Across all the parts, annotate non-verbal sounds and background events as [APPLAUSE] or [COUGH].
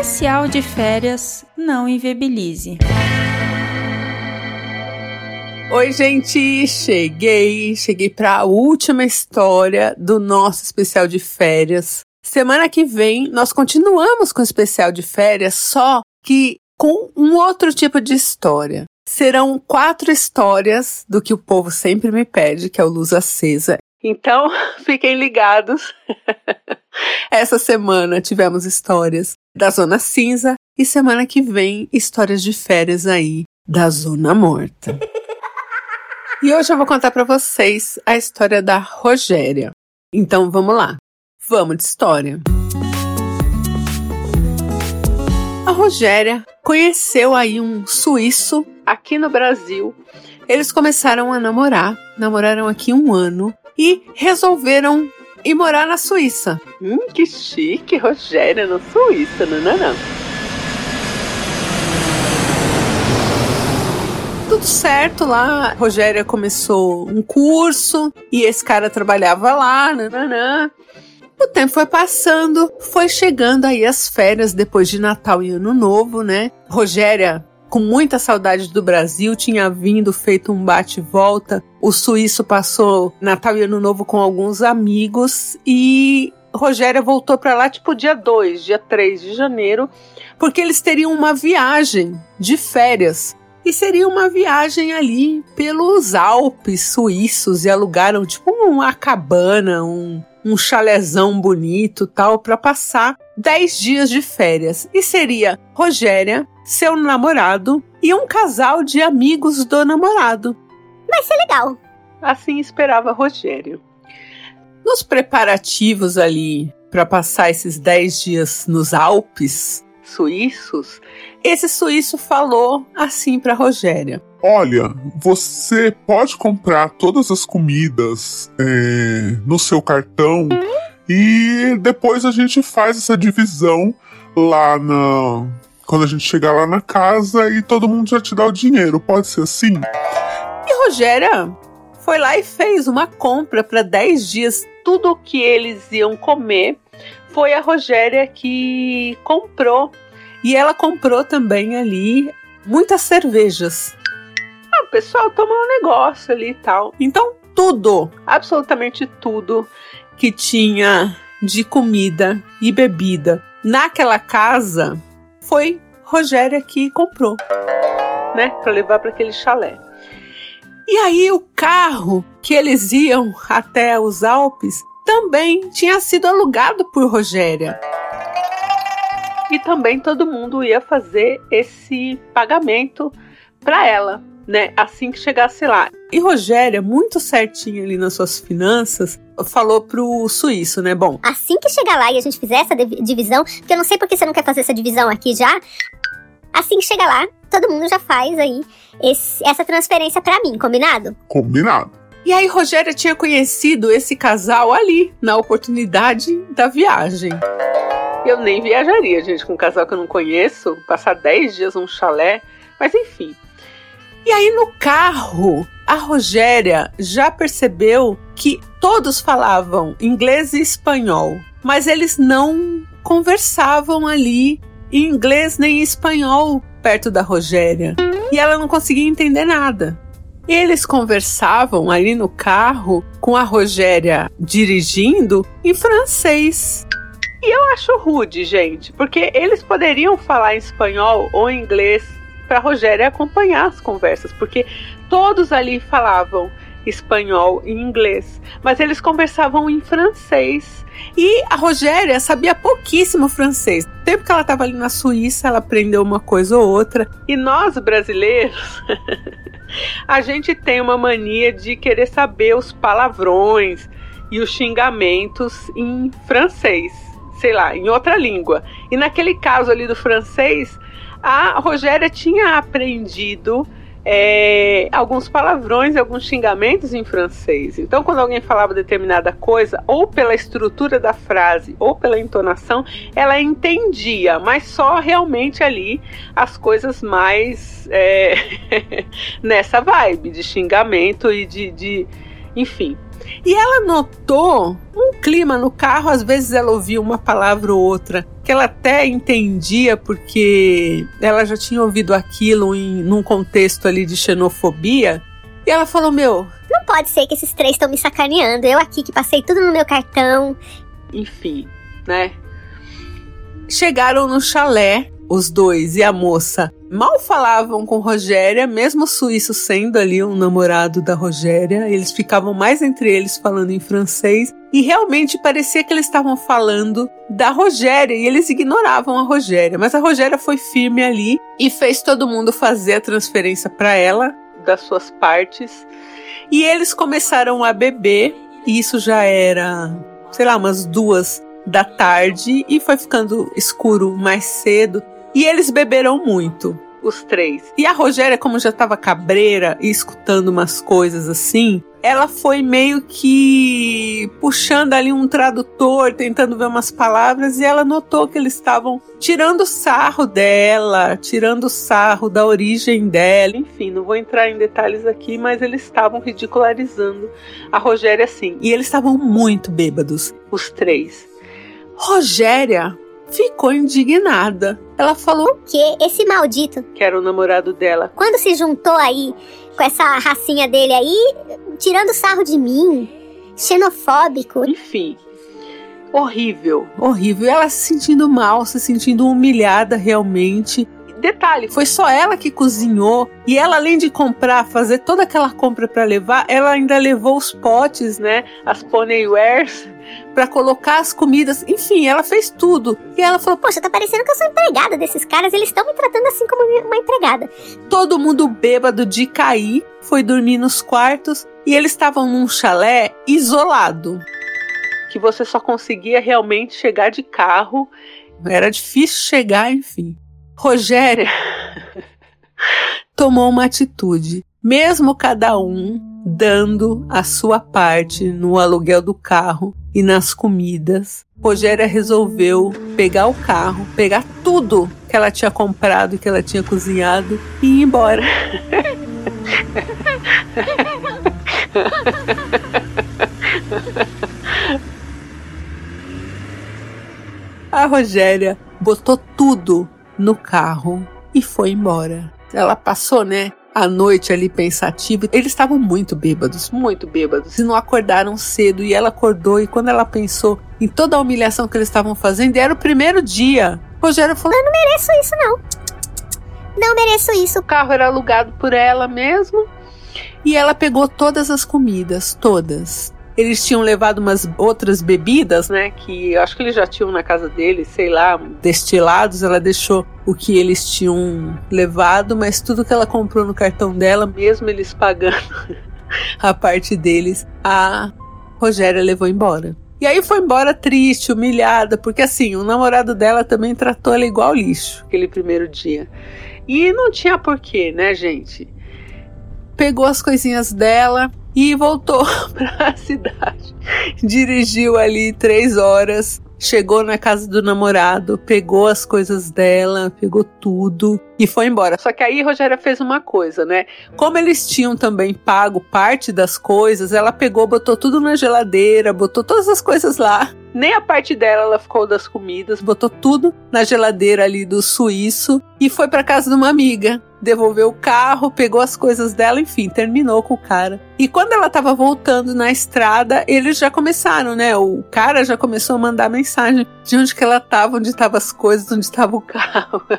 Especial de férias não inviabilize. Oi, gente, cheguei, cheguei para a última história do nosso especial de férias. Semana que vem nós continuamos com o especial de férias, só que com um outro tipo de história. Serão quatro histórias do que o povo sempre me pede, que é o Luz Acesa. Então, [LAUGHS] fiquem ligados. [LAUGHS] Essa semana tivemos histórias da Zona Cinza e semana que vem histórias de férias aí da Zona Morta. E hoje eu vou contar para vocês a história da Rogéria. Então vamos lá. Vamos de história. A Rogéria conheceu aí um suíço aqui no Brasil. Eles começaram a namorar, namoraram aqui um ano e resolveram ir morar na Suíça. Hum, que chique, Rogéria na Suíça, não, não, não. tudo certo lá. Rogéria começou um curso e esse cara trabalhava lá, nananã. O tempo foi passando, foi chegando aí as férias depois de Natal e Ano Novo, né? Rogéria, com muita saudade do Brasil, tinha vindo, feito um bate-volta. O suíço passou Natal e Ano Novo com alguns amigos e Rogéria voltou para lá tipo dia 2, dia 3 de janeiro, porque eles teriam uma viagem de férias e seria uma viagem ali pelos Alpes suíços e alugaram tipo uma cabana, um, um chalezão bonito tal para passar 10 dias de férias. E seria Rogéria, seu namorado e um casal de amigos do namorado. Vai ser legal. Assim esperava Rogério. Nos preparativos ali para passar esses 10 dias nos Alpes suíços, esse suíço falou assim para Rogéria: Olha, você pode comprar todas as comidas é, no seu cartão e depois a gente faz essa divisão lá na. Quando a gente chegar lá na casa e todo mundo já te dá o dinheiro. Pode ser assim? E Rogéria foi lá e fez uma compra para 10 dias. Tudo o que eles iam comer foi a Rogéria que comprou e ela comprou também ali muitas cervejas. Ah, o pessoal tomou um negócio ali e tal. Então, tudo, absolutamente tudo que tinha de comida e bebida naquela casa foi Rogéria que comprou, né, para levar para aquele chalé. E aí o carro que eles iam até os Alpes também tinha sido alugado por Rogéria e também todo mundo ia fazer esse pagamento para ela, né? Assim que chegasse lá. E Rogéria, muito certinha ali nas suas finanças, falou pro suíço, né? Bom, assim que chegar lá e a gente fizer essa divisão, porque eu não sei porque você não quer fazer essa divisão aqui já. Assim que chegar lá, todo mundo já faz aí esse, essa transferência para mim, combinado? Combinado. E aí Rogéria tinha conhecido esse casal ali, na oportunidade da viagem. Eu nem viajaria, gente, com um casal que eu não conheço, passar 10 dias num chalé, mas enfim. E aí no carro, a Rogéria já percebeu que todos falavam inglês e espanhol, mas eles não conversavam ali em inglês nem em espanhol perto da Rogéria. E ela não conseguia entender nada. Eles conversavam ali no carro com a Rogéria dirigindo em francês. E eu acho rude, gente, porque eles poderiam falar espanhol ou inglês para Rogéria acompanhar as conversas, porque todos ali falavam espanhol e inglês, mas eles conversavam em francês. E a Rogéria sabia pouquíssimo francês. No tempo que ela estava ali na Suíça, ela aprendeu uma coisa ou outra. E nós brasileiros, [LAUGHS] a gente tem uma mania de querer saber os palavrões e os xingamentos em francês sei lá, em outra língua. E naquele caso ali do francês, a Rogéria tinha aprendido é, alguns palavrões alguns xingamentos em francês. Então, quando alguém falava determinada coisa, ou pela estrutura da frase, ou pela entonação, ela entendia, mas só realmente ali as coisas mais é, [LAUGHS] nessa vibe de xingamento e de, de Enfim. E ela notou um clima no carro, às vezes ela ouvia uma palavra ou outra, que ela até entendia porque ela já tinha ouvido aquilo em num contexto ali de xenofobia. E ela falou: "Meu, não pode ser que esses três estão me sacaneando. Eu aqui que passei tudo no meu cartão. Enfim, né? Chegaram no chalé os dois e a moça mal falavam com Rogéria, mesmo o suíço sendo ali um namorado da Rogéria, eles ficavam mais entre eles falando em francês e realmente parecia que eles estavam falando da Rogéria e eles ignoravam a Rogéria, mas a Rogéria foi firme ali e fez todo mundo fazer a transferência para ela das suas partes. E eles começaram a beber, e isso já era, sei lá, umas duas da tarde e foi ficando escuro mais cedo. E eles beberam muito, os três. E a Rogéria, como já estava cabreira e escutando umas coisas assim, ela foi meio que puxando ali um tradutor, tentando ver umas palavras, e ela notou que eles estavam tirando sarro dela, tirando sarro da origem dela. Enfim, não vou entrar em detalhes aqui, mas eles estavam ridicularizando a Rogéria assim. E eles estavam muito bêbados, os três. Rogéria ficou indignada. Ela falou: O que? Esse maldito. Que era o namorado dela. Quando se juntou aí com essa racinha dele aí, tirando sarro de mim, xenofóbico. Enfim. Horrível, horrível. E ela se sentindo mal, se sentindo humilhada realmente. Detalhe, foi só ela que cozinhou e ela além de comprar, fazer toda aquela compra para levar, ela ainda levou os potes, né, as ponywares para colocar as comidas, enfim, ela fez tudo. E ela falou: Poxa, tá parecendo que eu sou empregada desses caras, eles estão me tratando assim como uma empregada. Todo mundo bêbado de cair, foi dormir nos quartos e eles estavam num chalé isolado. Que você só conseguia realmente chegar de carro, era difícil chegar, enfim. Rogéria tomou uma atitude, mesmo cada um dando a sua parte no aluguel do carro e nas comidas. Rogéria resolveu pegar o carro, pegar tudo que ela tinha comprado e que ela tinha cozinhado e ir embora. A Rogéria botou tudo no carro e foi embora. Ela passou, né? A noite ali pensativa. Eles estavam muito bêbados, muito bêbados. E não acordaram cedo. E ela acordou. E quando ela pensou em toda a humilhação que eles estavam fazendo, era o primeiro dia. Rogério falou: Eu não mereço isso, não. Não mereço isso. O carro era alugado por ela mesmo. E ela pegou todas as comidas, todas. Eles tinham levado umas outras bebidas, né? Que acho que eles já tinham na casa deles, sei lá, destilados. Ela deixou o que eles tinham levado, mas tudo que ela comprou no cartão dela, mesmo eles pagando [LAUGHS] a parte deles, a Rogéria levou embora. E aí foi embora triste, humilhada, porque assim, o namorado dela também tratou ela igual lixo aquele primeiro dia. E não tinha porquê, né, gente? Pegou as coisinhas dela, e voltou [LAUGHS] para a cidade. Dirigiu ali três horas, chegou na casa do namorado, pegou as coisas dela, pegou tudo e foi embora. Só que aí Rogéria fez uma coisa, né? Como eles tinham também pago parte das coisas, ela pegou, botou tudo na geladeira, botou todas as coisas lá. Nem a parte dela ela ficou das comidas, botou tudo na geladeira ali do suíço e foi para casa de uma amiga devolveu o carro, pegou as coisas dela, enfim, terminou com o cara. E quando ela tava voltando na estrada, eles já começaram, né? O cara já começou a mandar mensagem de onde que ela tava, onde estavam as coisas, onde estava o carro. [LAUGHS]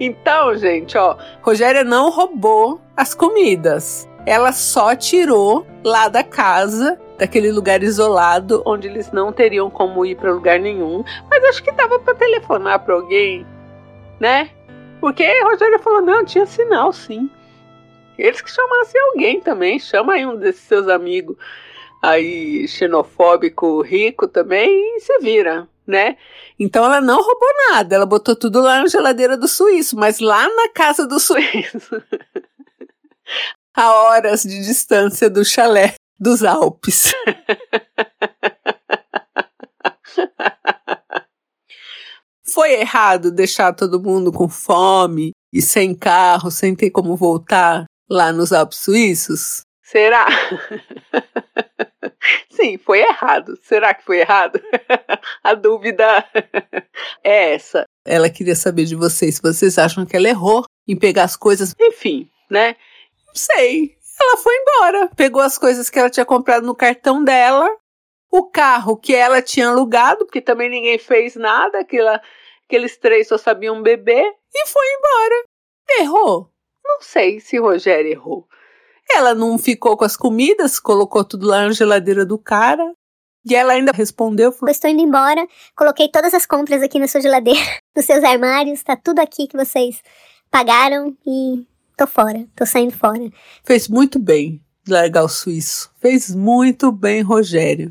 então, gente, ó, Rogéria não roubou as comidas. Ela só tirou lá da casa daquele lugar isolado onde eles não teriam como ir para lugar nenhum. Mas acho que dava para telefonar para alguém, né? Porque a Rogéria falou: não, tinha sinal sim. Eles que chamassem alguém também, chama aí um desses seus amigos aí xenofóbico rico também e se vira, né? Então ela não roubou nada, ela botou tudo lá na geladeira do suíço, mas lá na casa do [LAUGHS] suíço. a horas de distância do chalé dos Alpes. [LAUGHS] foi errado deixar todo mundo com fome e sem carro, sem ter como voltar lá nos Alpes Suíços? Será? [LAUGHS] Sim, foi errado. Será que foi errado? [LAUGHS] A dúvida é essa. Ela queria saber de vocês se vocês acham que ela errou em pegar as coisas. Enfim, né? Não sei. Ela foi embora, pegou as coisas que ela tinha comprado no cartão dela, o carro que ela tinha alugado, porque também ninguém fez nada, aquela, aqueles três só sabiam beber, e foi embora. Errou? Não sei se Rogério errou. Ela não ficou com as comidas, colocou tudo lá na geladeira do cara. E ela ainda respondeu: falou, Estou indo embora, coloquei todas as compras aqui na sua geladeira, [LAUGHS] nos seus armários, tá tudo aqui que vocês pagaram e tô fora, tô saindo fora. Fez muito bem largar o suíço. Fez muito bem, Rogério.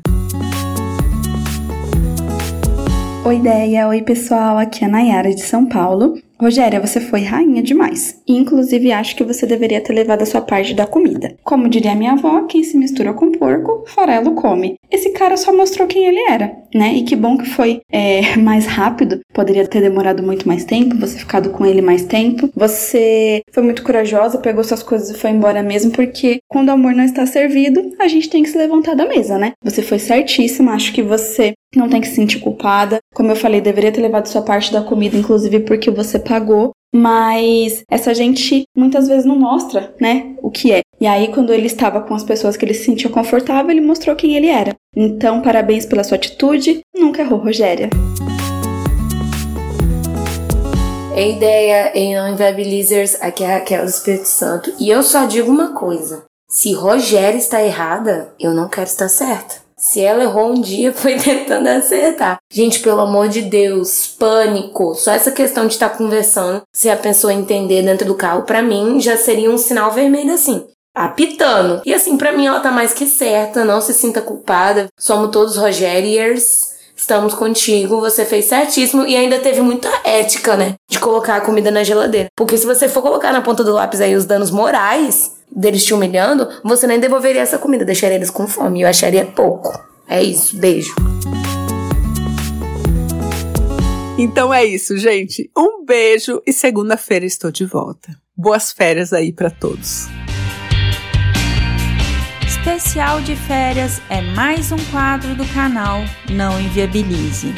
Oi, ideia. Oi, pessoal. Aqui é a Nayara de São Paulo. Rogéria, você foi rainha demais. Inclusive, acho que você deveria ter levado a sua parte da comida. Como diria minha avó, quem se mistura com porco, farelo come. Esse cara só mostrou quem ele era, né? E que bom que foi é, [LAUGHS] mais rápido. Poderia ter demorado muito mais tempo, você ficado com ele mais tempo. Você foi muito corajosa, pegou suas coisas e foi embora mesmo, porque quando o amor não está servido, a gente tem que se levantar da mesa, né? Você foi certíssima, acho que você não tem que se sentir culpada. Como eu falei, deveria ter levado sua parte da comida, inclusive porque você pagou. Mas essa gente muitas vezes não mostra, né, o que é. E aí, quando ele estava com as pessoas que ele se sentia confortável, ele mostrou quem ele era. Então, parabéns pela sua atitude. Nunca errou, Rogéria. É ideia em Não Inviabilizers, aqui é Raquel do Espírito Santo. E eu só digo uma coisa: se Rogéria está errada, eu não quero estar certa. Se ela errou um dia, [LAUGHS] foi tentando acertar. Gente, pelo amor de Deus, pânico. Só essa questão de estar tá conversando, se a pessoa entender dentro do carro, para mim já seria um sinal vermelho assim. Apitando. E assim, para mim ela tá mais que certa, não se sinta culpada. Somos todos Rogeriers. Estamos contigo, você fez certíssimo e ainda teve muita ética, né? De colocar a comida na geladeira. Porque se você for colocar na ponta do lápis aí os danos morais, deles te humilhando, você nem devolveria essa comida, deixaria eles com fome. Eu acharia pouco. É isso, beijo. Então é isso, gente. Um beijo e segunda-feira estou de volta. Boas férias aí para todos. Especial de férias é mais um quadro do canal Não Inviabilize.